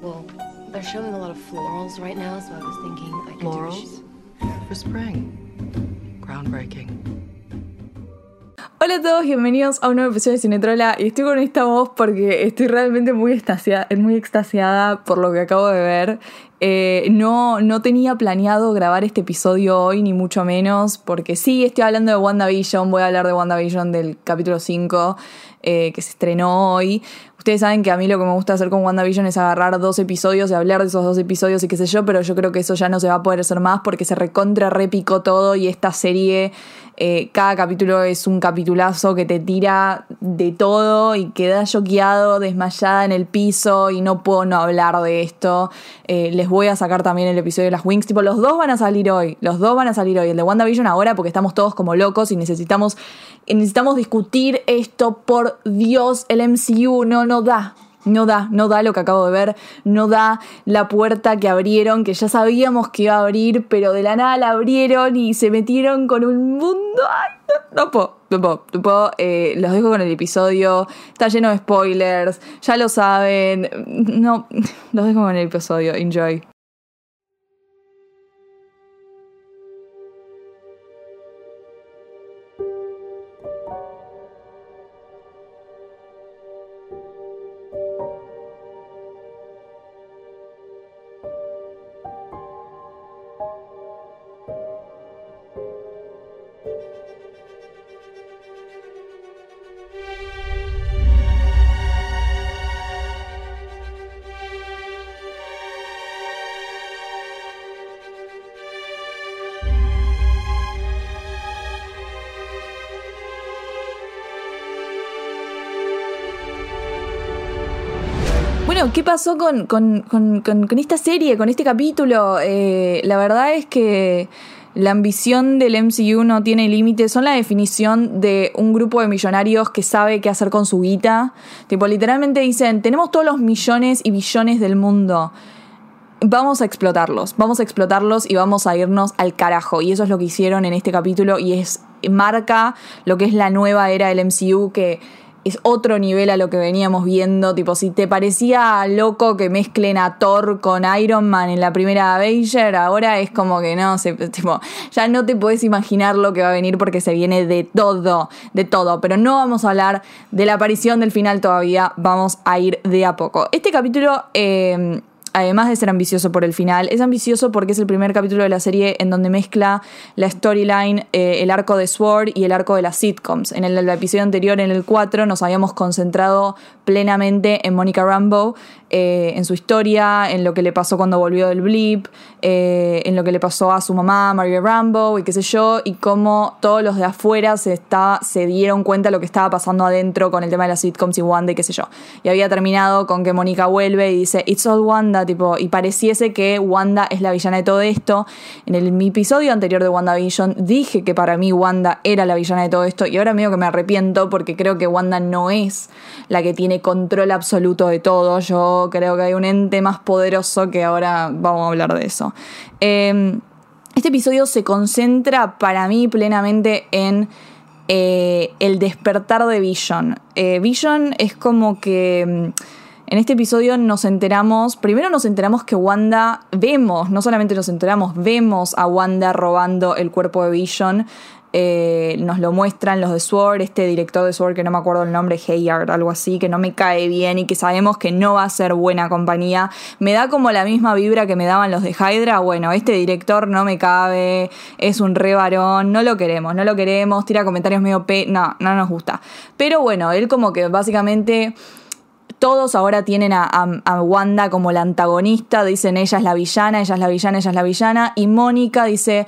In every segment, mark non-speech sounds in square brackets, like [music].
Well, they're showing a lot of florals right now, so I was thinking I could Florals? For spring. Groundbreaking. Hola a todos, bienvenidos a un nuevo episodio de Cinetrola y estoy con esta voz porque estoy realmente muy extasiada, muy extasiada por lo que acabo de ver. Eh, no, no tenía planeado grabar este episodio hoy, ni mucho menos, porque sí, estoy hablando de WandaVision, voy a hablar de WandaVision del capítulo 5 eh, que se estrenó hoy. Ustedes saben que a mí lo que me gusta hacer con WandaVision es agarrar dos episodios y hablar de esos dos episodios y qué sé yo, pero yo creo que eso ya no se va a poder hacer más porque se recontra repicó todo y esta serie, eh, cada capítulo es un capitulazo que te tira de todo y quedas choqueado, desmayada en el piso y no puedo no hablar de esto. Eh, les voy a sacar también el episodio de las Wings, tipo los dos van a salir hoy, los dos van a salir hoy, el de WandaVision ahora porque estamos todos como locos y necesitamos, necesitamos discutir esto, por Dios, el MCU, no, no da. No da, no da lo que acabo de ver, no da la puerta que abrieron, que ya sabíamos que iba a abrir, pero de la nada la abrieron y se metieron con un mundo. Ay, no, no puedo, no puedo, no puedo. Eh, los dejo con el episodio, está lleno de spoilers, ya lo saben. No, [laughs] los dejo con el episodio, enjoy. Bueno, ¿qué pasó con, con, con, esta serie, con este capítulo? Eh, la verdad es que la ambición del MCU no tiene límites, son la definición de un grupo de millonarios que sabe qué hacer con su guita. Tipo, literalmente dicen, tenemos todos los millones y billones del mundo. Vamos a explotarlos, vamos a explotarlos y vamos a irnos al carajo. Y eso es lo que hicieron en este capítulo y es marca lo que es la nueva era del MCU que es otro nivel a lo que veníamos viendo. Tipo, si te parecía loco que mezclen a Thor con Iron Man en la primera Avenger, ahora es como que no, se, tipo, ya no te puedes imaginar lo que va a venir porque se viene de todo, de todo. Pero no vamos a hablar de la aparición del final todavía, vamos a ir de a poco. Este capítulo. Eh, además de ser ambicioso por el final, es ambicioso porque es el primer capítulo de la serie en donde mezcla la storyline, eh, el arco de Sword y el arco de las sitcoms. En el, episodio anterior, en el 4, nos habíamos concentrado plenamente en Monica Rambeau, eh, en su historia, en lo que le pasó cuando volvió del blip, eh, en lo que le pasó a su mamá, Maria Rambo, y qué sé yo, y cómo todos los de afuera se, está, se dieron cuenta de lo que estaba pasando adentro con el tema de las sitcoms y Wanda y qué sé yo. Y había terminado con que Mónica vuelve y dice, It's all Wanda, tipo, y pareciese que Wanda es la villana de todo esto. En el, mi episodio anterior de WandaVision dije que para mí Wanda era la villana de todo esto, y ahora medio que me arrepiento porque creo que Wanda no es la que tiene control absoluto de todo. Yo creo que hay un ente más poderoso que ahora vamos a hablar de eso. Eh, este episodio se concentra para mí plenamente en eh, el despertar de Vision. Eh, Vision es como que... En este episodio nos enteramos, primero nos enteramos que Wanda, vemos, no solamente nos enteramos, vemos a Wanda robando el cuerpo de Vision. Eh, nos lo muestran los de Sword, este director de Sword que no me acuerdo el nombre, Hayard, algo así, que no me cae bien y que sabemos que no va a ser buena compañía. Me da como la misma vibra que me daban los de Hydra. Bueno, este director no me cabe, es un re varón, no lo queremos, no lo queremos, tira comentarios medio pe. No, no nos gusta. Pero bueno, él como que básicamente todos ahora tienen a, Wanda como la antagonista, dicen ella es la villana, ella es la villana, ella es la villana, y Mónica dice,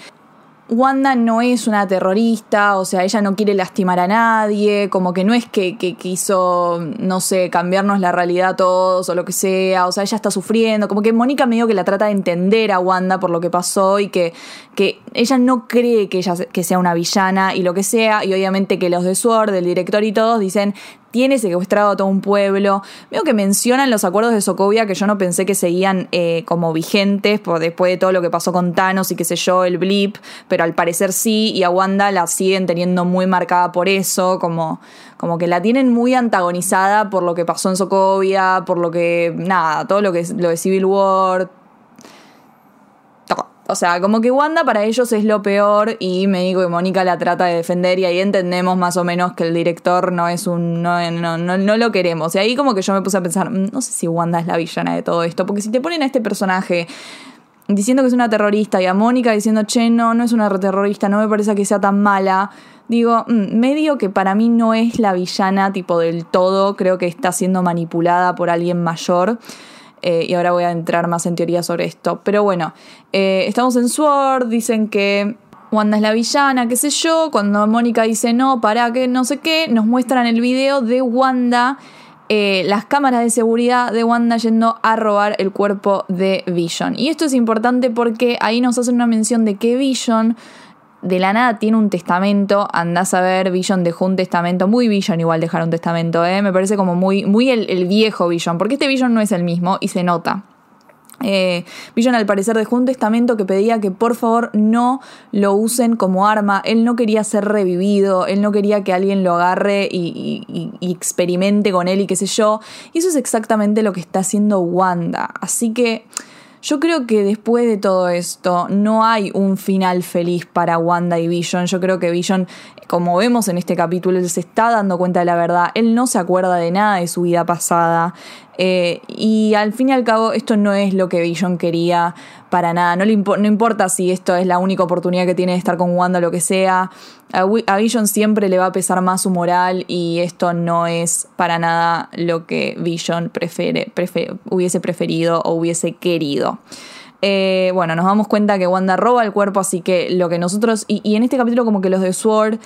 Wanda no es una terrorista, o sea, ella no quiere lastimar a nadie, como que no es que, quiso, no sé, cambiarnos la realidad a todos o lo que sea, o sea, ella está sufriendo, como que Mónica medio que la trata de entender a Wanda por lo que pasó y que, que ella no cree que ella que sea una villana y lo que sea, y obviamente que los de Sword, el director y todos dicen, tiene secuestrado a todo un pueblo. Veo que mencionan los acuerdos de Sokovia que yo no pensé que seguían eh, como vigentes por después de todo lo que pasó con Thanos y qué sé yo, el blip, pero al parecer sí, y a Wanda la siguen teniendo muy marcada por eso, como, como que la tienen muy antagonizada por lo que pasó en Sokovia, por lo que, nada, todo lo que lo de Civil War, o sea, como que Wanda para ellos es lo peor y me digo que Mónica la trata de defender y ahí entendemos más o menos que el director no es un... No, no, no, no lo queremos. Y ahí como que yo me puse a pensar, mm, no sé si Wanda es la villana de todo esto, porque si te ponen a este personaje diciendo que es una terrorista y a Mónica diciendo, che, no, no es una terrorista, no me parece que sea tan mala. Digo, mm, medio que para mí no es la villana tipo del todo, creo que está siendo manipulada por alguien mayor. Eh, y ahora voy a entrar más en teoría sobre esto. Pero bueno, eh, estamos en Sword, dicen que Wanda es la villana, qué sé yo. Cuando Mónica dice no, para que no sé qué, nos muestran el video de Wanda, eh, las cámaras de seguridad de Wanda yendo a robar el cuerpo de Vision. Y esto es importante porque ahí nos hacen una mención de que Vision de la nada tiene un testamento, andás a ver, Vision dejó un testamento, muy Vision igual dejar un testamento, ¿eh? me parece como muy, muy el, viejo Vision, porque este Vision no es el mismo y se nota. Eh, al parecer dejó un testamento que pedía que por favor no lo usen como arma. Él no quería ser revivido, él no quería que alguien lo agarre y, y, experimente con él y qué sé yo. Y eso es exactamente lo que está haciendo Wanda. Así que yo creo que después de todo esto no hay un final feliz para Wanda y Vision. Yo creo que Vision, como vemos en este capítulo, él se está dando cuenta de la verdad. Él no se acuerda de nada de su vida pasada. Eh, y al fin y al cabo, esto no es lo que Vision quería para nada. No, le no importa si esto es la única oportunidad que tiene de estar con Wanda o lo que sea. A, Vision siempre le va a pesar más su moral y esto no es para nada lo que Vision prefiere, hubiese preferido o hubiese querido. Eh, bueno, nos damos cuenta que Wanda roba el cuerpo, así que lo que nosotros. Y, y en este capítulo, como que los de Sword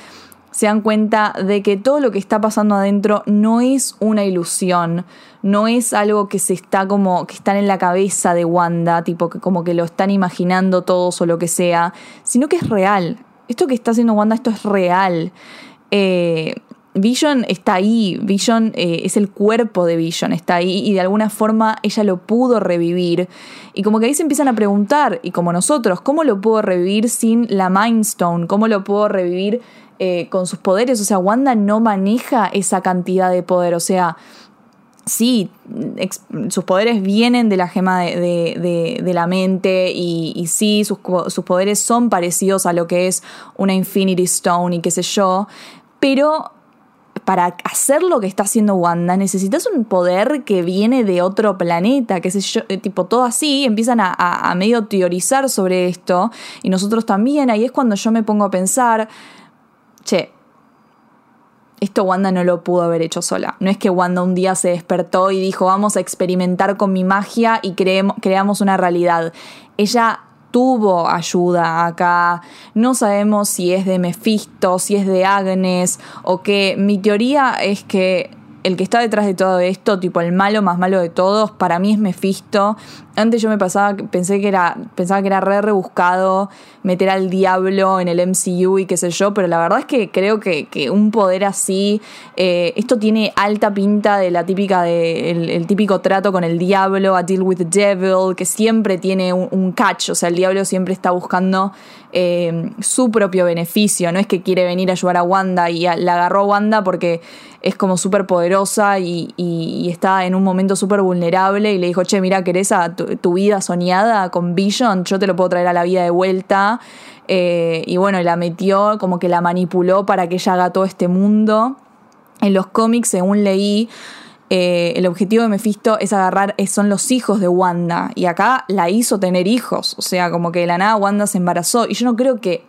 se dan cuenta de que todo lo que está pasando adentro no es una ilusión, no es algo que se está como que están en la cabeza de Wanda, tipo que como que lo están imaginando todos o lo que sea, sino que es real. Esto que está haciendo Wanda, esto es real. Eh, Vision está ahí, Vision eh, es el cuerpo de Vision, está ahí y de alguna forma ella lo pudo revivir. Y como que ahí se empiezan a preguntar, y como nosotros, ¿cómo lo puedo revivir sin la Mind Stone? ¿Cómo lo puedo revivir eh, con sus poderes. O sea, Wanda no maneja esa cantidad de poder. O sea, sí, sus poderes vienen de la gema de, la mente y, sí, sus, sus, poderes son parecidos a lo que es una Infinity Stone y qué sé yo, pero para hacer lo que está haciendo Wanda necesitas un poder que viene de otro planeta, qué sé yo, eh, tipo todo así, empiezan a, a medio teorizar sobre esto y nosotros también, ahí es cuando yo me pongo a pensar, che, esto Wanda no lo pudo haber hecho sola. No es que Wanda un día se despertó y dijo, vamos a experimentar con mi magia y creamos una realidad. Ella tuvo ayuda acá. No sabemos si es de Mephisto, si es de Agnes o qué. Mi teoría es que el que está detrás de todo esto, tipo el malo más malo de todos, para mí es Mephisto. Antes yo me pasaba, pensé que era, pensaba que era re rebuscado meter al diablo en el MCU y qué sé yo, pero la verdad es que creo que, un poder así, eh, esto tiene alta pinta de la típica, de, el, típico trato con el diablo, a deal with the devil, que siempre tiene un, catch, o sea, el diablo siempre está buscando eh, su propio beneficio, no es que quiere venir a ayudar a Wanda y la agarró a Wanda porque es como súper poderosa y, está en un momento súper vulnerable y le dijo, che, mira, ¿querés a tu, vida soñada con Vision? Yo te lo puedo traer a la vida de vuelta. Eh, y bueno, la metió, como que la manipuló para que ella haga todo este mundo. En los cómics, según leí, eh, el objetivo de Mephisto es agarrar, son los hijos de Wanda. Y acá la hizo tener hijos. O sea, como que de la nada Wanda se embarazó. Y yo no creo que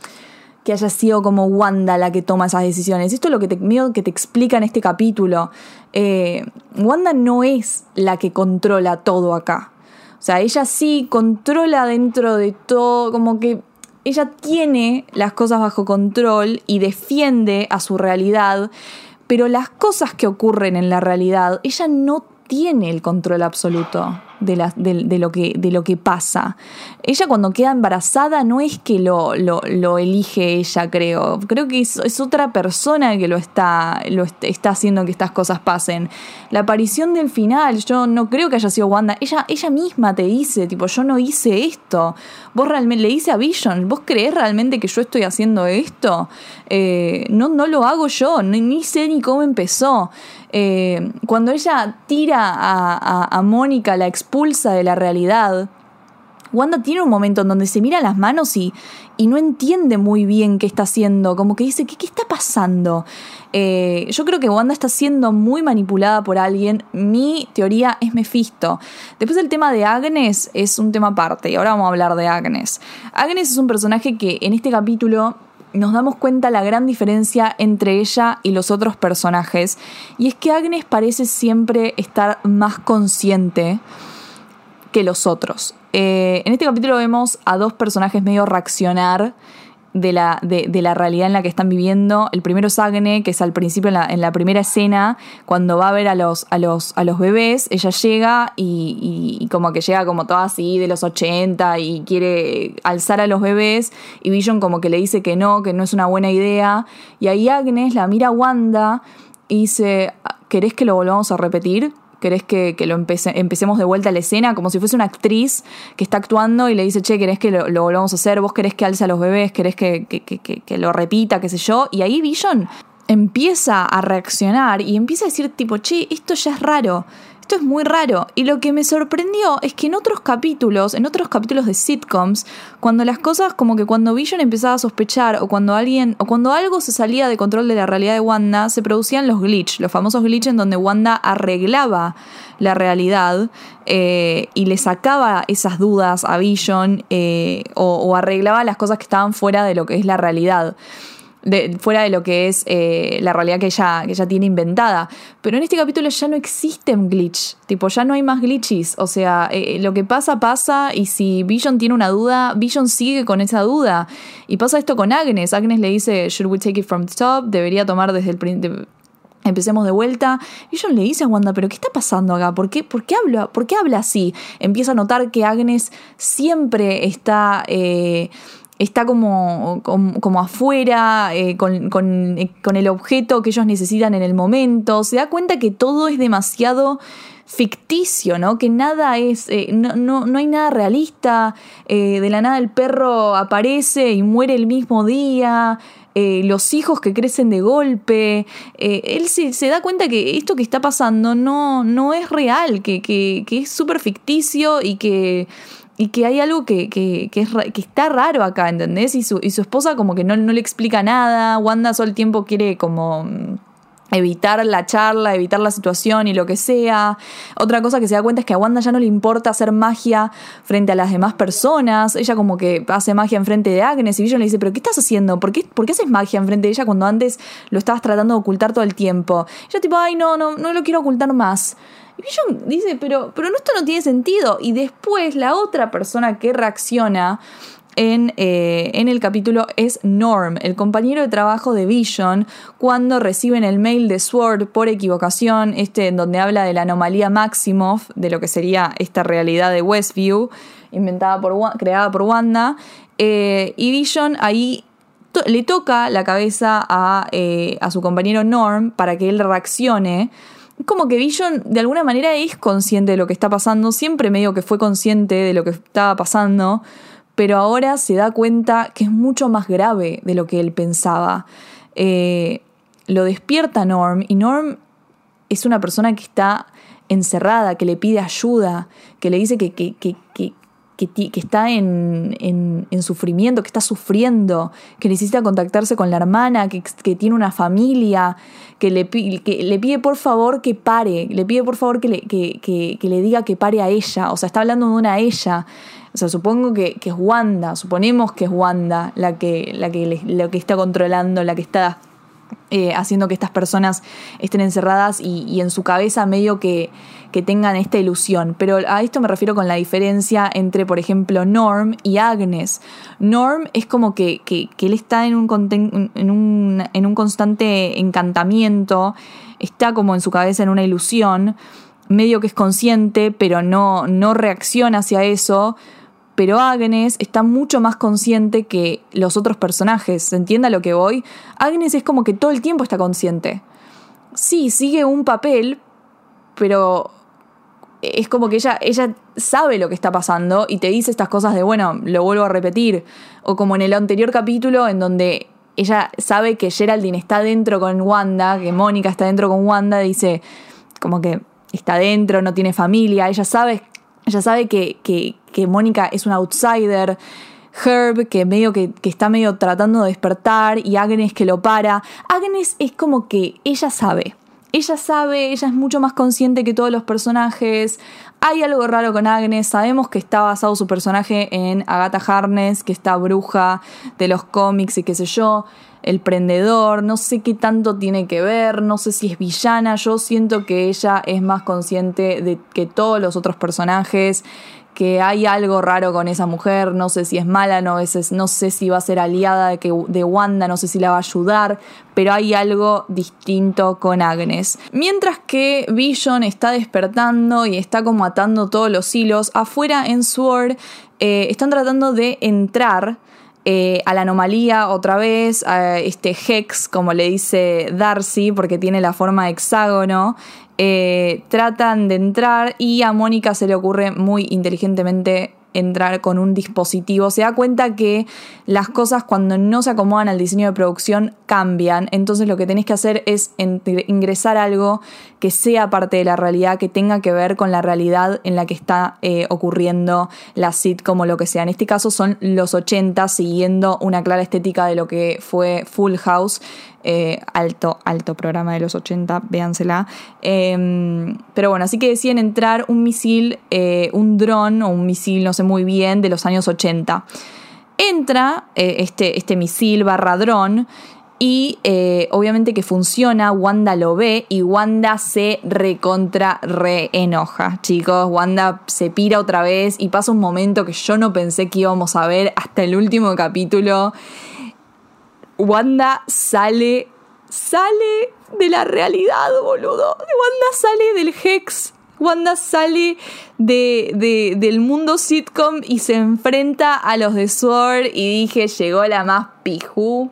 que haya sido como Wanda la que toma esas decisiones. Esto es lo que te, que te explica en este capítulo. Eh, Wanda no es la que controla todo acá. O sea, ella sí controla dentro de todo, como que ella tiene las cosas bajo control y defiende a su realidad, pero las cosas que ocurren en la realidad, ella no tiene el control absoluto. De, lo que, de lo que pasa. Ella cuando queda embarazada no es que lo, elige ella, creo. Creo que es, otra persona que lo está, lo est- está haciendo que estas cosas pasen. La aparición del final, yo no creo que haya sido Wanda. Ella, ella misma te dice, tipo, yo no hice esto. Vos realmente le dice a Vision, ¿vos creés realmente que yo estoy haciendo esto? Eh, no, no lo hago yo, ni, ni sé ni cómo empezó. Eh, cuando ella tira a, Mónica, la expulsa de la realidad, Wanda tiene un momento en donde se mira las manos y, y no entiende muy bien qué está haciendo, como que dice, ¿qué, qué está pasando? Eh, yo creo que Wanda está siendo muy manipulada por alguien. Mi teoría es Mephisto. Después el tema de Agnes es un tema aparte y ahora vamos a hablar de Agnes. Agnes es un personaje que en este capítulo nos damos cuenta la gran diferencia entre ella y los otros personajes y es que Agnes parece siempre estar más consciente que los otros. Eh, en este capítulo vemos a dos personajes medio reaccionar de la, de, de la realidad en la que están viviendo. El primero es Agne, que es al principio, en la, en la primera escena, cuando va a ver a los, a los, a los bebés, ella llega y, como que llega como toda así de los 80 y quiere alzar a los bebés y Vision como que le dice que no, que no es una buena idea. Y ahí Agnes la mira a Wanda y dice, ¿querés que lo volvamos a repetir? ¿Querés que, que lo empece- empecemos de vuelta a la escena? Como si fuese una actriz que está actuando y le dice, che, ¿querés que lo, volvamos a hacer? ¿Vos querés que alce a los bebés? ¿Querés que, que- que- que- que lo repita? ¿Qué sé yo? Y ahí Vision empieza a reaccionar y empieza a decir tipo, che, esto ya es raro. Esto es muy raro. Y lo que me sorprendió es que en otros capítulos, en otros capítulos de sitcoms, cuando las cosas, como que cuando Vision empezaba a sospechar, o cuando alguien, o cuando algo se salía de control de la realidad de Wanda, se producían los glitch, los famosos glitch en donde Wanda arreglaba la realidad eh, y le sacaba esas dudas a Vision eh, o, o arreglaba las cosas que estaban fuera de lo que es la realidad fuera de lo que es eh, la realidad que ella, que ella tiene inventada. Pero en este capítulo ya no existen glitch, tipo, ya no hay más glitches. O sea, eh, lo que pasa, pasa, y si Vision tiene una duda, Vision sigue con esa duda. Y pasa esto con Agnes. Agnes le dice, should we take it from the top? Debería tomar desde el principio. Empecemos de vuelta. Vision le dice a Wanda, ¿pero qué está pasando acá? ¿Por qué, por qué, habla, ¿por qué habla así? Empieza a notar que Agnes siempre está... eh, está como, como, afuera, eh, con, con- eh, con el objeto que ellos necesitan en el momento. Se da cuenta que todo es demasiado ficticio, ¿no? Que nada es, eh, no, no, no hay nada realista. de la nada el perro aparece y muere el mismo día. los hijos que crecen de golpe. él se, se da cuenta que esto que está pasando no, no es real, que, que, que es súper ficticio y que y que hay algo que, que, que es que está raro acá, ¿entendés? Y su, y su esposa como que no, no le explica nada, Wanda todo el tiempo quiere como mm, evitar la charla, evitar la situación y lo que sea. Otra cosa que se da cuenta es que a Wanda ya no le importa hacer magia frente a las demás personas. Ella como que hace magia enfrente de Agnes y Vision le dice, pero ¿qué estás haciendo? ¿Por qué, ¿Por qué haces magia enfrente de ella cuando antes lo estabas tratando de ocultar todo el tiempo? Ella tipo, ay, no, no, no lo quiero ocultar más. Y Vision dice, pero, pero esto no tiene sentido. Y después la otra persona que reacciona en, eh, en el capítulo es Norm, el compañero de trabajo de Vision, cuando reciben el mail de Sword por equivocación, este en donde habla de la anomalía Maximoff, de lo que sería esta realidad de Westview, inventada por, creada por Wanda. eh, y Vision ahí le toca la cabeza a, eh, a su compañero Norm para que él reaccione. Como que Vision de alguna manera es consciente de lo que está pasando, siempre medio que fue consciente de lo que estaba pasando, pero ahora se da cuenta que es mucho más grave de lo que él pensaba. Eh, lo despierta Norm y Norm es una persona que está encerrada, que le pide ayuda, que le dice que, que está en, en- en sufrimiento, que está sufriendo, que necesita contactarse con la hermana, que, que tiene una familia, que le, que le pide por favor que pare, le pide por favor que le, que, le diga que pare a ella, o sea, está hablando de una ella. O sea, supongo que, es Wanda, suponemos que es Wanda la que, la que, la que está controlando, la que está eh, haciendo que estas personas estén encerradas y, en su cabeza medio que, que tengan esta ilusión. Pero a esto me refiero con la diferencia entre, por ejemplo, Norm y Agnes. Norm es como que, que- que él está en un, en, un, en un constante encantamiento, está como en su cabeza en una ilusión. medio que es consciente, pero no, no reacciona hacia eso. Pero Agnes está mucho más consciente que los otros personajes. ¿Se entiende a lo que voy? Agnes es como que todo el tiempo está consciente. Sí, sigue un papel, pero es como que ella, ella sabe lo que está pasando y te dice estas cosas de, bueno, lo vuelvo a repetir. O como en el anterior capítulo en donde ella sabe que Geraldine está dentro con Wanda, que Mónica está dentro con Wanda, dice como que está dentro, no tiene familia, ella sabe, ella sabe que, que, Mónica es un outsider. Herb, que medio que, que, está medio tratando de despertar, y Agnes que lo para. Agnes es como que ella sabe. Ella sabe, ella es mucho más consciente que todos los personajes. Hay algo raro con Agnes. Sabemos que está basado su personaje en Agatha Harness, que está bruja de los cómics y qué sé yo el prendedor, no sé qué tanto tiene que ver, no sé si es villana, yo siento que ella es más consciente de que todos los otros personajes, que hay algo raro con esa mujer, no sé si es mala, no, no sé si va a ser aliada de, que, de Wanda, no sé si la va a ayudar, pero hay algo distinto con Agnes. Mientras que Vision está despertando y está como atando todos los hilos, afuera en Sword eh, están tratando de entrar eh, a la anomalía otra vez, a este Hex, como le dice Darcy, porque tiene la forma de hexágono. Eh, tratan de entrar y a Mónica se le ocurre muy inteligentemente entrar con un dispositivo. Se da cuenta que las cosas cuando no se acomodan al diseño de producción cambian. Entonces lo que tenés que hacer es ingresar algo que sea parte de la realidad, que tenga que ver con la realidad en la que está eh, ocurriendo la sitcom o lo que sea. En este caso son los 80 siguiendo una clara estética de lo que fue Full House. Eh, alto, alto programa de los 80, véansela. Em, pero bueno, así que deciden entrar un misil, eh, un dron o un misil, no sé muy bien, de los años 80. Entra este, este misil barra dron y eh, obviamente que funciona, Wanda lo ve y Wanda se recontra re enoja. Chicos, Wanda se pira otra vez y pasa un momento que yo no pensé que íbamos a ver hasta el último capítulo. Wanda sale, sale de la realidad, boludo. Wanda sale del Hex. Wanda sale de, del mundo sitcom y se enfrenta a los de Sword y dije, llegó la más pijú.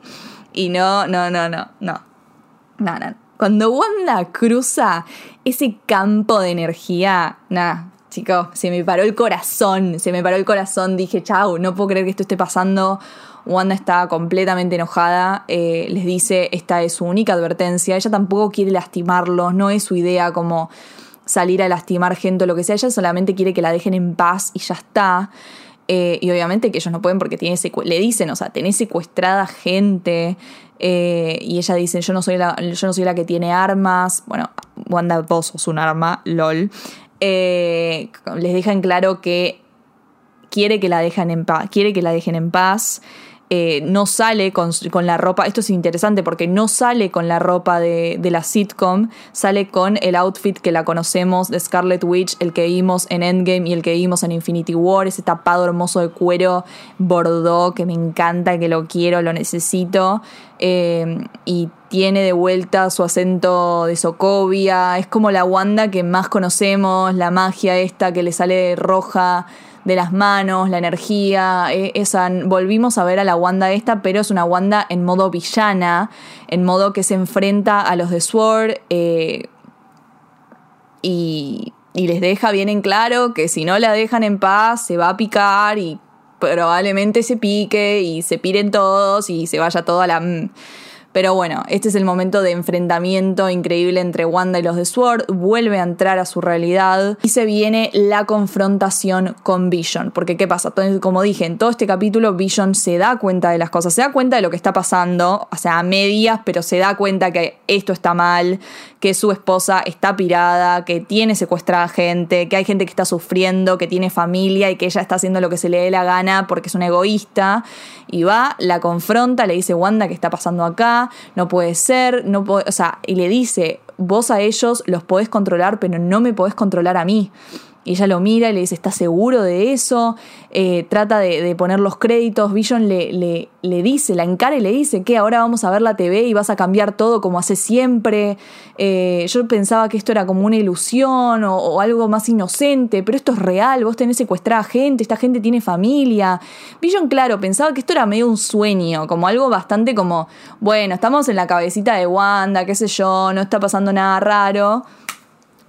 Y no, no, no, no, no. No, no. Cuando Wanda cruza ese campo de energía, nada, chicos, se me paró el corazón, se me paró el corazón, dije, chau, no puedo creer que esto esté pasando. Wanda está completamente enojada, eh, les dice, esta es su única advertencia, ella tampoco quiere lastimarlos, no es su idea como salir a lastimar gente o lo que sea, ella solamente quiere que la dejen en paz y ya está. Eh, y obviamente que ellos no pueden porque tiene le dicen, o sea, tenés secuestrada gente. Eh, y ella dice, yo no, soy yo no soy la que tiene armas. Bueno, Wanda, vos sos un arma, lol. Eh, les dejan claro que quiere que la dejen en paz. Quiere que la dejen en paz. Eh, no sale con, la ropa, esto es interesante porque no sale con la ropa de, la sitcom, sale con el outfit que la conocemos de Scarlet Witch, el que vimos en Endgame y el que vimos en Infinity War, ese tapado hermoso de cuero bordeaux que me encanta, que lo quiero, lo necesito. Eh, y tiene de vuelta su acento de Sokovia, es como la Wanda que más conocemos, la magia esta que le sale roja de las manos, la energía, e, esa, volvimos a ver a la Wanda esta, pero es una Wanda en modo villana, en modo que se enfrenta a los de Sword eh, y, y les deja bien en claro que si no la dejan en paz se va a picar y probablemente se pique y se piren todos y se vaya todo a la... Pero bueno, este es el momento de enfrentamiento increíble entre Wanda y los de Sword, vuelve a entrar a su realidad y se viene la confrontación con Vision. Porque ¿qué pasa? Como dije, en todo este capítulo Vision se da cuenta de las cosas, se da cuenta de lo que está pasando, o sea, a medias, pero se da cuenta que esto está mal, que su esposa está pirada, que tiene secuestrada gente, que hay gente que está sufriendo, que tiene familia y que ella está haciendo lo que se le dé la gana porque es una egoísta. Y va, la confronta, le dice, Wanda, ¿qué está pasando acá? No puede ser, no puede, o sea, y le dice, vos a ellos los podés controlar, pero no me podés controlar a mí. Y ella lo mira y le dice, ¿estás seguro de eso? Eh, trata de, poner los créditos. Vision le, le, le, dice, la encara y le dice que ahora vamos a ver la TV y vas a cambiar todo como hace siempre. Eh, yo pensaba que esto era como una ilusión o, algo más inocente, pero esto es real, vos tenés secuestrada gente, esta gente tiene familia. Vision, claro, pensaba que esto era medio un sueño, como algo bastante como, bueno, estamos en la cabecita de Wanda, qué sé yo, no está pasando nada raro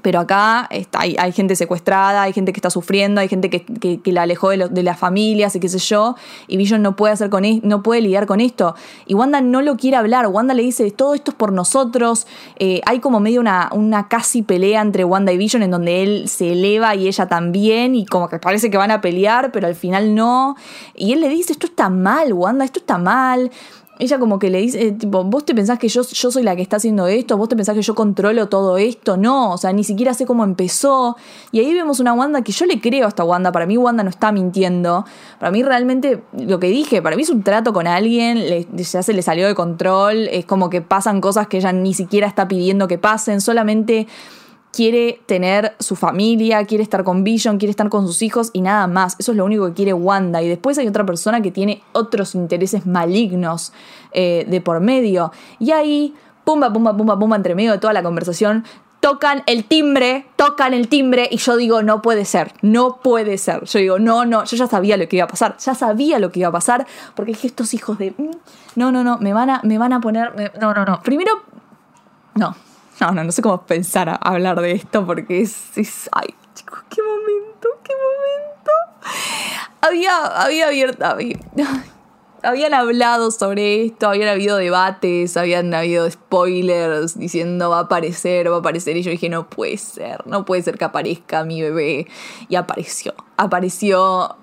pero acá está, hay, gente secuestrada, hay gente que está sufriendo, hay gente que, la alejó de, de, las familias y qué sé yo, y Vision no puede, hacer con no puede lidiar con esto. Y Wanda no lo quiere hablar, Wanda le dice, todo esto es por nosotros, eh, hay como medio una, una casi pelea entre Wanda y Vision en donde él se eleva y ella también, y como que parece que van a pelear, pero al final no, y él le dice, esto está mal, Wanda, esto está mal, ella como que le dice, eh, tipo, vos te pensás que yo, yo soy la que está haciendo esto, vos te pensás que yo controlo todo esto, no, o sea, ni siquiera sé cómo empezó. Y ahí vemos una Wanda que yo le creo a esta Wanda, para mí Wanda no está mintiendo, para mí realmente lo que dije, para mí es un trato con alguien, ya se le salió de control, es como que pasan cosas que ella ni siquiera está pidiendo que pasen, solamente quiere tener su familia, quiere estar con Vision, quiere estar con sus hijos y nada más. Eso es lo único que quiere Wanda. Y después hay otra persona que tiene otros intereses malignos eh, de por medio. Y ahí, pumba, pumba, pumba, pumba, entre medio de toda la conversación, tocan el timbre, tocan el timbre y yo digo, no puede ser, no puede ser. Yo digo, no, no, yo ya sabía lo que iba a pasar, ya sabía lo que iba a pasar, porque dije, estos hijos de... Mm, no, no, no, me van a, me van a poner... no, no, no. Primero, no, no, no, no sé cómo pensar a hablar de esto porque es, es ay, chicos, qué momento, qué momento. Había, había abierto, [laughs] habían hablado sobre esto, habían habido debates, habían habido spoilers diciendo va a aparecer, va a aparecer. Y yo dije, no puede ser, no puede ser que aparezca mi bebé. Y apareció, apareció,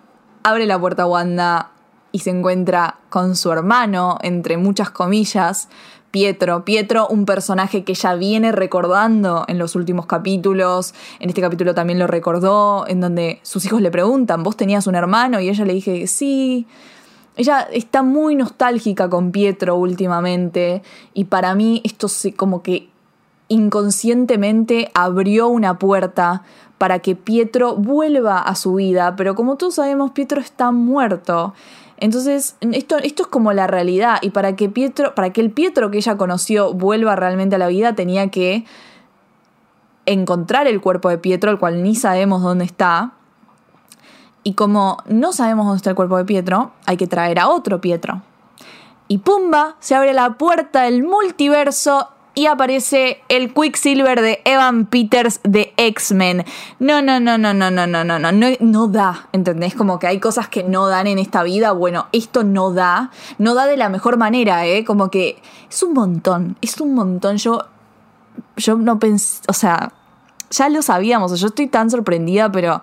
abre la puerta Wanda y se encuentra con su hermano, entre muchas comillas, Pietro. Pietro, un personaje que ya viene recordando en los últimos capítulos. En este capítulo también lo recordó, en donde sus hijos le preguntan, ¿vos tenías un hermano? Y ella le dije, sí. Ella está muy nostálgica con Pietro últimamente y para mí esto se como que inconscientemente abrió una puerta para que Pietro vuelva a su vida, pero como todos sabemos Pietro está muerto. Entonces, esto, esto es como la realidad. Y para que Pietro, para que el Pietro que ella conoció vuelva realmente a la vida, tenía que encontrar el cuerpo de Pietro, el cual ni sabemos dónde está. Y como no sabemos dónde está el cuerpo de Pietro, hay que traer a otro Pietro. Y pumba, se abre la puerta del multiverso y aparece el Quicksilver de Evan Peters de X-Men. No, no, no, no, no, no, no, no, no, no, no da, ¿entendés? Como que hay cosas que no dan en esta vida. Bueno, esto no da, no da de la mejor manera, ¿eh? Como que es un montón, es un montón. Yo, yo no pensé, o sea, ya lo sabíamos, yo estoy tan sorprendida, pero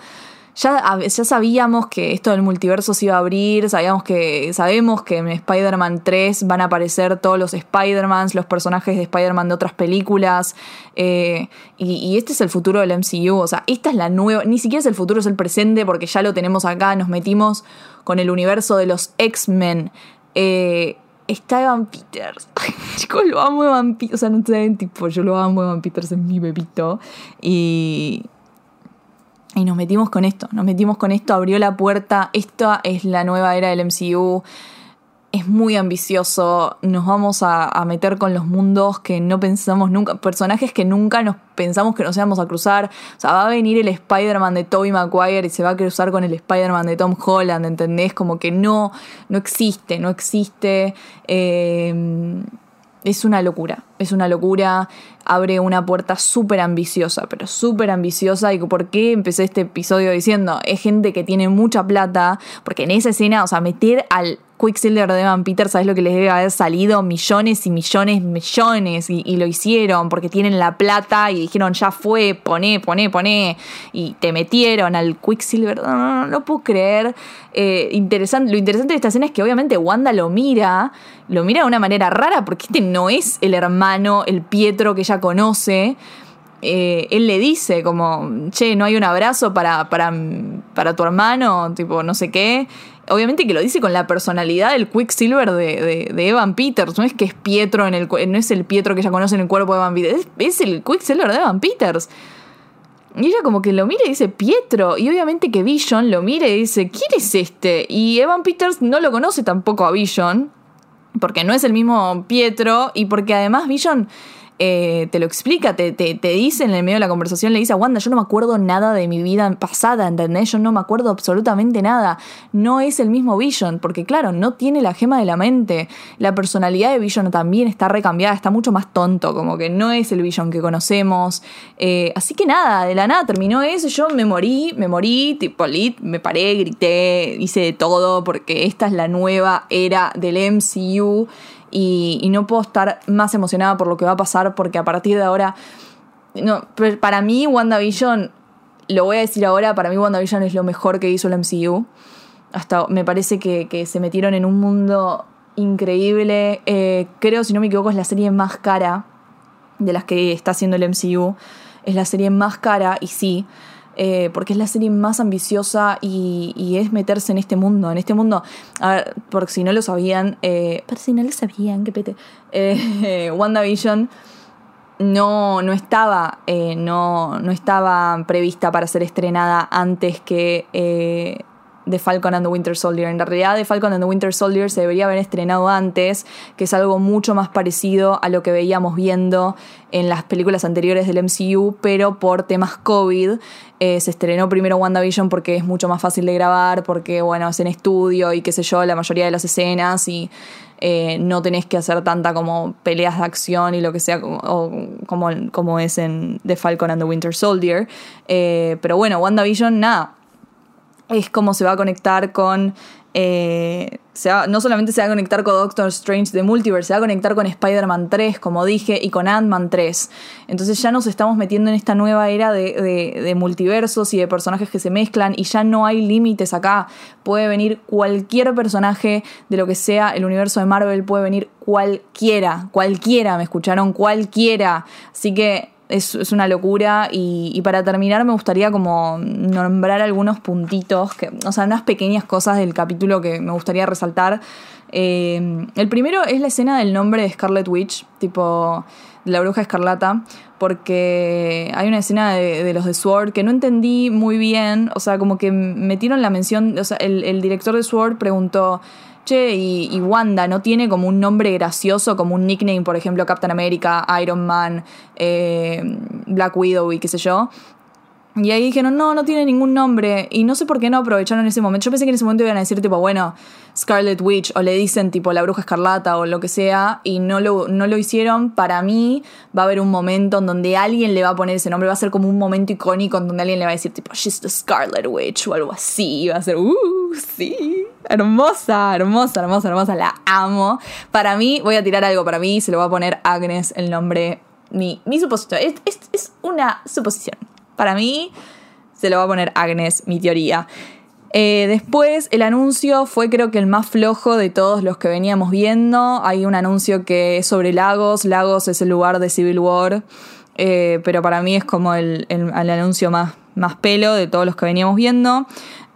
ya, ya, sabíamos que esto del multiverso se iba a abrir, sabíamos que, sabemos que en Spider-Man 3 van a aparecer todos los Spider-Mans, los personajes de Spider-Man de otras películas, eh, y, este es el futuro del MCU, o sea, esta es la nueva, ni siquiera es el futuro, es el presente, porque ya lo tenemos acá, nos metimos con el universo de los X-Men. Eh, está Evan Peters. [laughs] chicos, lo amo Evan Peters. O sea, no saben, tipo, yo lo amo Evan Peters, es mi bebito. Y, y nos metimos con esto, nos metimos con esto, abrió la puerta, esta es la nueva era del MCU, es muy ambicioso, nos vamos a, meter con los mundos que no pensamos nunca, personajes que nunca nos pensamos que nos íbamos a cruzar, o sea, va a venir el Spider-Man de Tobey Maguire y se va a cruzar con el Spider-Man de Tom Holland, ¿entendés? Como que no, no existe, no existe. Eh, es una locura, es una locura, abre una puerta súper ambiciosa, pero súper ambiciosa. ¿Y por qué empecé este episodio diciendo? Es gente que tiene mucha plata, porque en esa escena, o sea, meter al Quicksilver de Evan Peter, ¿sabes lo que les debe haber salido? Millones y millones, millones. Y, lo hicieron porque tienen la plata y dijeron, ya fue, poné, poné, poné. Y te metieron al Quicksilver. No, no, no, no puedo creer. Eh, interesante, lo interesante de esta escena es que obviamente Wanda lo mira, lo mira de una manera rara porque este no es el hermano, el Pietro que ella conoce. Eh, él le dice como, che, no hay un abrazo para, para, para tu hermano, tipo, no sé qué obviamente que lo dice con la personalidad del Quicksilver de, de, Evan Peters. No es que es Pietro en el no es el Pietro que ya conoce en el cuerpo de Evan Peters, es, el Quicksilver de Evan Peters. Y ella como que lo mira y dice, Pietro. Y obviamente que Vision lo mira y dice, ¿quién es este? Y Evan Peters no lo conoce tampoco a Vision, porque no es el mismo Pietro y porque además Vision eh, te lo explica, te, dice en el medio de la conversación, le dice a Wanda, yo no me acuerdo nada de mi vida pasada, ¿entendés? Yo no me acuerdo absolutamente nada. No es el mismo Vision, porque claro, no tiene la gema de la mente. La personalidad de Vision también está recambiada, está mucho más tonto, como que no es el Vision que conocemos. Eh, así que nada, de la nada terminó eso, yo me morí, me morí, tipo lit, me paré, grité, hice de todo, porque esta es la nueva era del MCU y, no puedo estar más emocionada por lo que va a pasar porque a partir de ahora, no, para mí WandaVision, lo voy a decir ahora, para mí WandaVision es lo mejor que hizo el MCU. Hasta me parece que, se metieron en un mundo increíble. Eh, creo, si no me equivoco, es la serie más cara de las que está haciendo el MCU. Es la serie más cara y sí. Eh, porque es la serie más ambiciosa y, es meterse en este mundo, en este mundo, a ver, por si no lo sabían, eh, por si no lo sabían, qué pete, eh, [laughs] WandaVision no, no estaba, no, no estaba prevista para ser estrenada antes que de Falcon and the Winter Soldier. En realidad, The Falcon and the Winter Soldier se debería haber estrenado antes, que es algo mucho más parecido a lo que veíamos viendo en las películas anteriores del MCU, pero por temas COVID eh, se estrenó primero WandaVision porque es mucho más fácil de grabar, porque bueno, es en estudio y qué sé yo, la mayoría de las escenas y eh, no tenés que hacer tanta como peleas de acción y lo que sea, como, como, es en The Falcon and the Winter Soldier. Eh, pero bueno, WandaVision, nada es como se va a conectar con... Eh, no solamente se va a conectar con Doctor Strange de Multiverse, se va a conectar con Spider-Man 3, como dije, y con Ant-Man 3. Entonces ya nos estamos metiendo en esta nueva era de, multiversos y de personajes que se mezclan y ya no hay límites acá. Puede venir cualquier personaje de lo que sea el universo de Marvel, puede venir cualquiera, cualquiera, me escucharon, cualquiera. Así que es, una locura. Y, para terminar, me gustaría como nombrar algunos puntitos, que, o sea, unas pequeñas cosas del capítulo que me gustaría resaltar. Eh, el primero es la escena del nombre de Scarlet Witch, tipo de la bruja escarlata, porque hay una escena de, los de Sword que no entendí muy bien, o sea, como que metieron la mención, o sea, el, el director de Sword preguntó, y, Wanda no tiene como un nombre gracioso, como un nickname, por ejemplo, Captain America, Iron Man, eh, Black Widow y qué sé yo. Y ahí dijeron, no, no tiene ningún nombre. Y no sé por qué no aprovecharon ese momento. Yo pensé que en ese momento iban a decir, tipo, bueno, Scarlet Witch, o le dicen, tipo, la bruja escarlata, o lo que sea, y no lo, no lo hicieron. Para mí, va a haber un momento en donde alguien le va a poner ese nombre. Va a ser como un momento icónico en donde alguien le va a decir, tipo, she's the Scarlet Witch, o algo así. Va a ser, uh, sí. Hermosa, hermosa, hermosa, hermosa. La amo. Para mí, voy a tirar algo. Para mí, se lo va a poner Agnes el nombre. Mi, mi suposición. es, es una suposición. Para mí, se lo va a poner Agnes, mi teoría. Eh, después, el anuncio fue creo que el más flojo de todos los que veníamos viendo. Hay un anuncio que es sobre Lagos. Lagos es el lugar de Civil War. Eh, pero para mí es como el, anuncio más, más, pelo de todos los que veníamos viendo.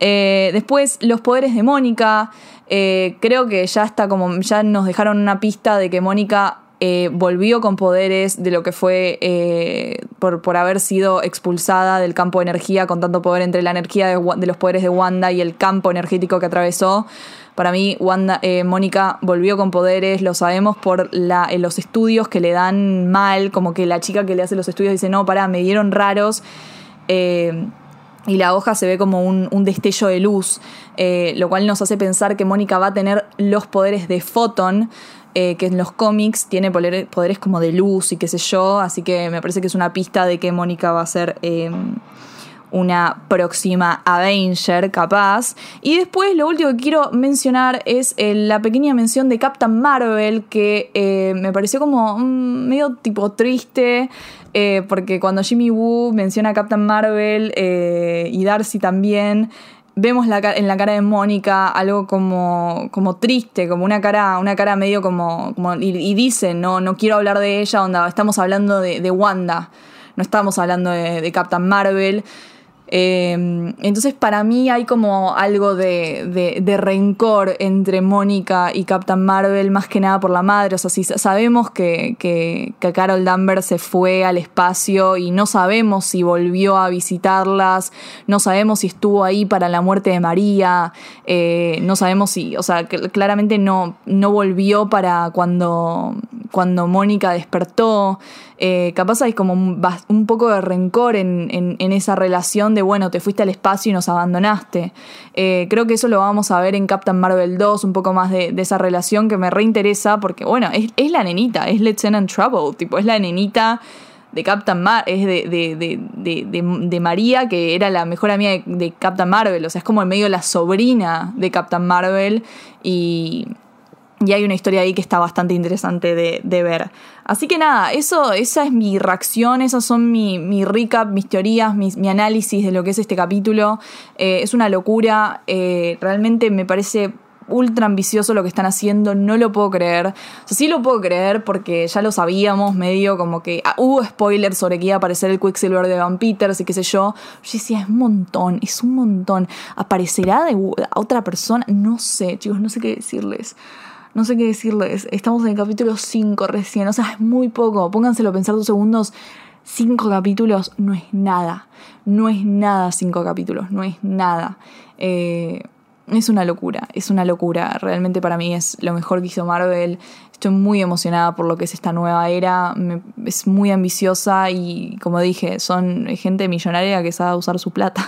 Eh, después, los poderes de Mónica. creo que ya está como. Ya nos dejaron una pista de que Mónica eh, volvió con poderes de lo que fue eh, por, haber sido expulsada del campo de energía con tanto poder entre la energía de, los poderes de Wanda y el campo energético que atravesó. Para mí, Wanda, eh, Mónica volvió con poderes, lo sabemos por la, los estudios que le dan mal, como que la chica que le hace los estudios dice, no, para, me dieron raros. y la hoja se ve como un, un destello de luz, lo cual nos hace pensar que Mónica va a tener los poderes de Photon, eh, que en los cómics tiene poderes como de luz y qué sé yo, así que me parece que es una pista de que Mónica va a ser em, una próxima Avenger capaz. Y después lo último que quiero mencionar es eh, la pequeña mención de Captain Marvel, que eh, me pareció como mm, medio tipo triste. porque cuando Jimmy Woo menciona a Captain Marvel y Darcy también, vemos la, en la cara de Mónica algo como, como triste, como una cara, una cara medio como, como y, dice, no, no quiero hablar de ella, onda, estamos hablando de, Wanda, no estamos hablando de, Captain Marvel. Eh, entonces para mí hay como algo de, rencor entre Mónica y Captain Marvel, más que nada por la madre. O sea, si sabemos que, que, Carol Danvers se fue al espacio y no sabemos si volvió a visitarlas, no sabemos si estuvo ahí para la muerte de María, eh, no sabemos si, o sea, claramente no, no volvió para cuando, cuando Mónica despertó. Eh, capaz hay como un, un, poco de rencor en, en, en, esa relación de, bueno, te fuiste al espacio y nos abandonaste. Eh, creo que eso lo vamos a ver en Captain Marvel 2, un poco más de, esa relación que me reinteresa, porque, bueno, es, la nenita, es Lieutenant Trouble, tipo, es la nenita de Captain Mar es de, de, de, de, María, que era la mejor amiga de, Captain Marvel, o sea, es como en medio la sobrina de Captain Marvel y, y hay una historia ahí que está bastante interesante de, ver. Así que nada, eso, esa es mi reacción, esas son mi, mi recap, mis teorías, mi, mi, análisis de lo que es este capítulo. Eh, es una locura, eh, realmente me parece ultra ambicioso lo que están haciendo, no lo puedo creer. O sea, sí lo puedo creer porque ya lo sabíamos, medio como que ah, hubo spoilers sobre que iba a aparecer el Quicksilver de Van Peters y qué sé yo. Yo decía, es un montón, es un montón. ¿Aparecerá de otra persona? No sé, chicos, no sé qué decirles. No sé qué decirles. Estamos en el capítulo 5 recién, o sea, es muy poco. Pónganselo a pensar dos segundos. Cinco capítulos no es nada. No es nada cinco capítulos, no es nada. Eh, es una locura, es una locura. Realmente para mí es lo mejor que hizo Marvel. Estoy muy emocionada por lo que es esta nueva era. es muy ambiciosa y, como dije, son gente millonaria que sabe usar su plata.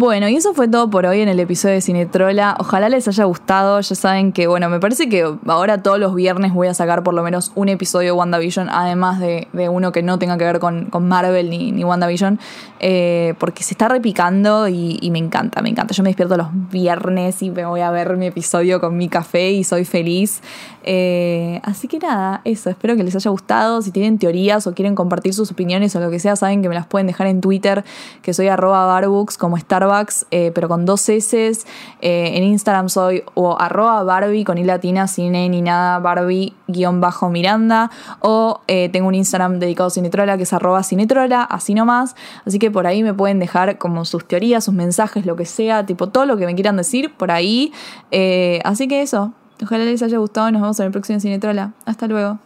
Bueno, y eso fue todo por hoy en el episodio de Cinetrola. Ojalá les haya gustado. Ya saben que, bueno, me parece que ahora todos los viernes voy a sacar por lo menos un episodio de WandaVision, además de, uno que no tenga que ver con, con Marvel ni, ni WandaVision, eh, porque se está repicando y, y, me encanta, me encanta. Yo me despierto los viernes y me voy a ver mi episodio con mi café y soy feliz. Eh, así que nada, eso. Espero que les haya gustado. Si tienen teorías o quieren compartir sus opiniones o lo que sea, saben que me las pueden dejar en Twitter, que soy arroba barbooks como Starbucks eh, pero con dos S. Eh, en Instagram soy o arroba Barbie con i latina, sin e ni nada, Barbie guion bajo Miranda. O eh, tengo un Instagram dedicado a Cinetrola que es arroba Cinetrola, así nomás. Así que por ahí me pueden dejar como sus teorías, sus mensajes, lo que sea, tipo todo lo que me quieran decir por ahí. así que eso. Ojalá les haya gustado. Nos vemos en el próximo Cinetrola. Hasta luego.